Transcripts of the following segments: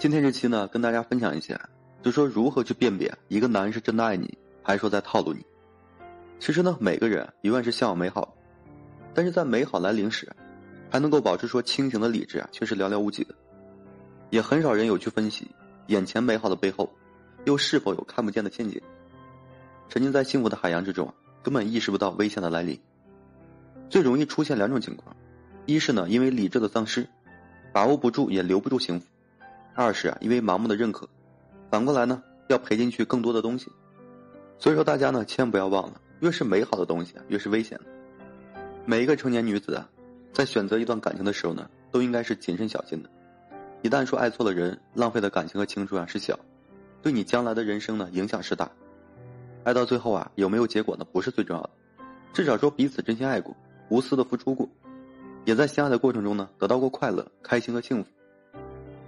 今天这期呢，跟大家分享一下，就说如何去辨别一个男人是真的爱你，还是说在套路你。其实呢，每个人永远是向往美好，但是在美好来临时，还能够保持说清醒的理智啊，却是寥寥无几的。也很少人有去分析眼前美好的背后，又是否有看不见的陷阱。沉浸在幸福的海洋之中，根本意识不到危险的来临。最容易出现两种情况：一是呢，因为理智的丧失，把握不住也留不住幸福；二是啊，因为盲目的认可，反过来呢，要赔进去更多的东西。所以说，大家呢，千万不要忘了。越是美好的东西啊，越是危险的。每一个成年女子啊，在选择一段感情的时候呢，都应该是谨慎小心的。一旦说爱错了人，浪费的感情和青春啊是小，对你将来的人生呢影响是大。爱到最后啊，有没有结果呢？不是最重要的，至少说彼此真心爱过，无私的付出过，也在相爱的过程中呢得到过快乐、开心和幸福。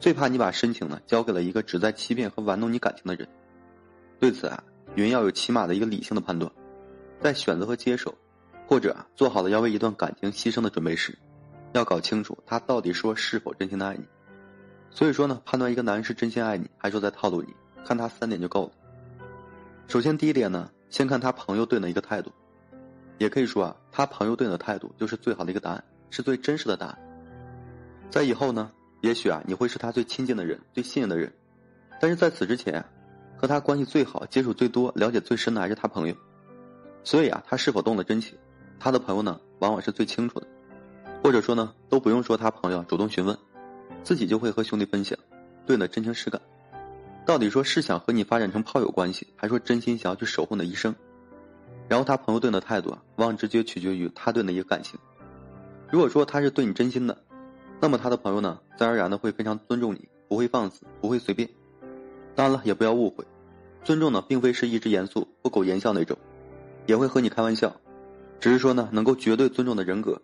最怕你把深情呢交给了一个只在欺骗和玩弄你感情的人。对此啊，云要有起码的一个理性的判断。在选择和接受，或者啊做好了要为一段感情牺牲的准备时，要搞清楚他到底说是否真心的爱你。所以说呢，判断一个男人是真心爱你，还是在套路你，看他三点就够了。首先，第一点呢，先看他朋友对你的一个态度，也可以说啊，他朋友对你的态度就是最好的一个答案，是最真实的答案。在以后呢，也许啊，你会是他最亲近的人，最信任的人，但是在此之前，和他关系最好、接触最多、了解最深的还是他朋友。所以啊，他是否动了真情，他的朋友呢，往往是最清楚的，或者说呢，都不用说他朋友主动询问，自己就会和兄弟分享，对你的真情实感。到底说是想和你发展成炮友关系，还说真心想要去守护你的一生？然后他朋友对你的态度啊，往往直接取决于他对你的一个感情。如果说他是对你真心的，那么他的朋友呢，自然而然的会非常尊重你，不会放肆，不会随便。当然了，也不要误会，尊重呢，并非是一直严肃、不苟言笑那种。也会和你开玩笑，只是说呢，能够绝对尊重的人格，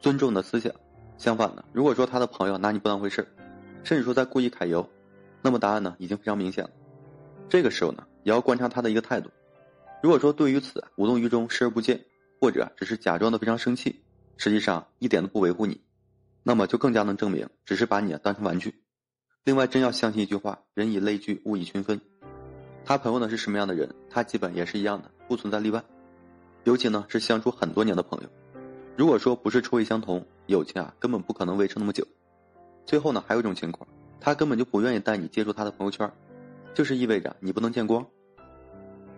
尊重的思想。相反的，如果说他的朋友拿你不当回事，甚至说在故意揩油，那么答案呢已经非常明显了。这个时候呢，也要观察他的一个态度。如果说对于此无动于衷、视而不见，或者只是假装的非常生气，实际上一点都不维护你，那么就更加能证明只是把你当成玩具。另外，真要相信一句话：人以类聚，物以群分。他朋友呢是什么样的人，他基本也是一样的，不存在例外。尤其呢是相处很多年的朋友，如果说不是臭味相同，友情啊根本不可能维持那么久。最后呢还有一种情况，他根本就不愿意带你接触他的朋友圈，就是意味着你不能见光。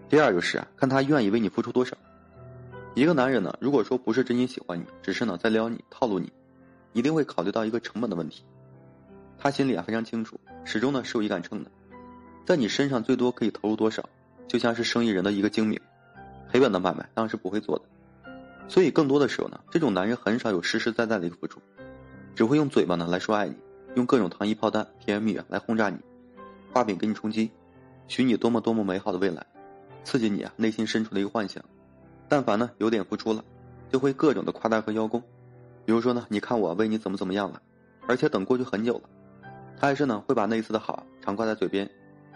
第二就是啊看他愿意为你付出多少。一个男人呢如果说不是真心喜欢你，只是呢在撩你套路你，一定会考虑到一个成本的问题。他心里啊非常清楚，始终呢是有一杆秤的。在你身上最多可以投入多少，就像是生意人的一个精明，赔本的买卖当然是不会做的。所以更多的时候呢，这种男人很少有实实在在的一个付出，只会用嘴巴呢来说爱你，用各种糖衣炮弹、甜言蜜语来轰炸你，画饼给你充饥，许你多么多么美好的未来，刺激你啊内心深处的一个幻想。但凡呢有点付出了，就会各种的夸大和邀功。比如说呢，你看我为你怎么怎么样了，而且等过去很久了，他还是呢会把那一次的好常挂在嘴边。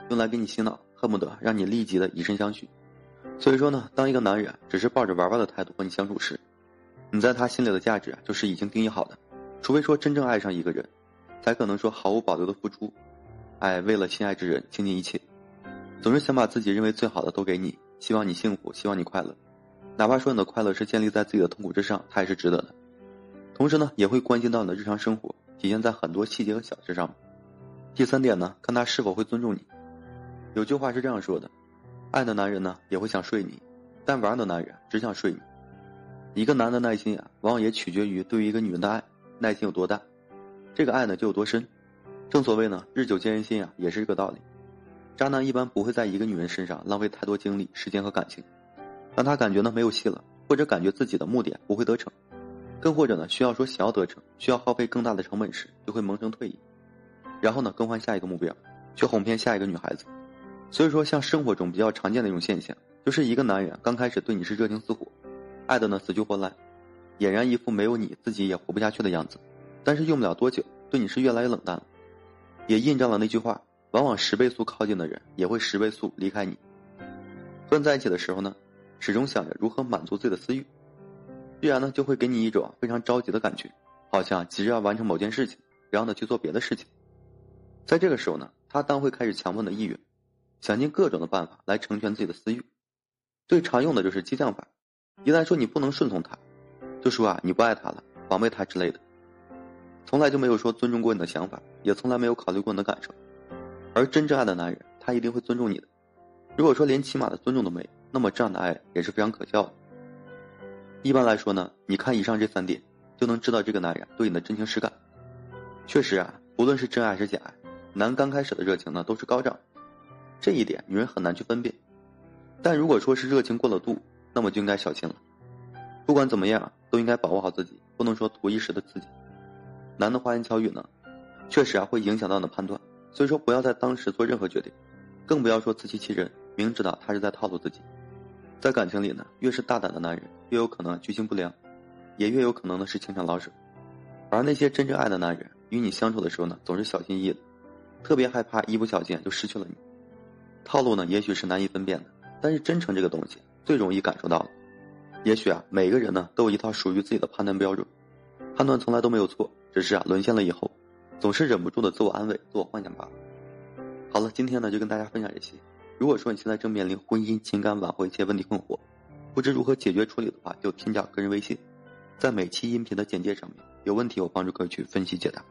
用来给你洗脑，恨不得让你立即的以身相许。所以说呢，当一个男人只是抱着玩玩的态度和你相处时，你在他心里的价值，就是已经定义好的。除非说真正爱上一个人，才可能说毫无保留的付出。哎，为了心爱之人倾尽一切，总是想把自己认为最好的都给你，希望你幸福，希望你快乐。哪怕说你的快乐是建立在自己的痛苦之上，他也是值得的。同时呢，也会关心到你的日常生活，体现在很多细节和小事上。第三点呢，看他是否会尊重你。有句话是这样说的：爱的男人呢也会想睡你，但玩的男人只想睡你。一个男的耐心啊，往往也取决于对于一个女人的爱耐心有多大，这个爱呢就有多深。正所谓呢，日久见人心啊，也是这个道理。渣男一般不会在一个女人身上浪费太多精力、时间和感情，当他感觉呢没有戏了，或者感觉自己的目的不会得逞，更或者呢需要说想要得逞，需要耗费更大的成本时，就会萌生退意，然后呢更换下一个目标，去哄骗下一个女孩子。所以说，像生活中比较常见的一种现象，就是一个男人刚开始对你是热情似火，爱的呢死去活来，俨然一副没有你自己也活不下去的样子。但是用不了多久，对你是越来越冷淡了，也印证了那句话：往往十倍速靠近的人，也会十倍速离开你。和你在一起的时候呢，始终想着如何满足自己的私欲，必然呢就会给你一种非常着急的感觉，好像急着要完成某件事情，然后呢去做别的事情。在这个时候呢，他当会开始强迫你的意愿，想尽各种的办法来成全自己的私欲。最常用的就是激将法，一旦说你不能顺从他，就说啊你不爱他了，防备他之类的，从来就没有说尊重过你的想法，也从来没有考虑过你的感受。而真正爱的男人，他一定会尊重你的。如果说连起码的尊重都没有，那么这样的爱也是非常可笑的。一般来说呢，你看以上这三点，就能知道这个男人对你的真情实感。确实啊，不论是真爱还是假爱，男刚开始的热情呢都是高涨，这一点女人很难去分辨。但如果说是热情过了度，那么就应该小心了。不管怎么样，都应该保护好自己，不能说图一时的刺激。男的花言巧语呢，确实啊会影响到你的判断，所以说不要在当时做任何决定，更不要说自欺欺人，明知道他是在套路自己。在感情里呢，越是大胆的男人，越有可能居心不良，也越有可能呢是情场老手。而那些真正爱的男人，与你相处的时候呢，总是小心翼翼的，特别害怕一不小心就失去了你。套路呢，也许是难以分辨的，但是真诚这个东西最容易感受到了。也许啊，每个人呢都有一套属于自己的判断标准，判断从来都没有错，只是啊沦陷了以后，总是忍不住的自我安慰、自我幻想罢了。好了，今天呢就跟大家分享这些。如果说你现在正面临婚姻、情感挽回一些问题困惑，不知如何解决处理的话，就添加个人微信，在每期音频的简介上面，有问题我帮助各位去分析解答。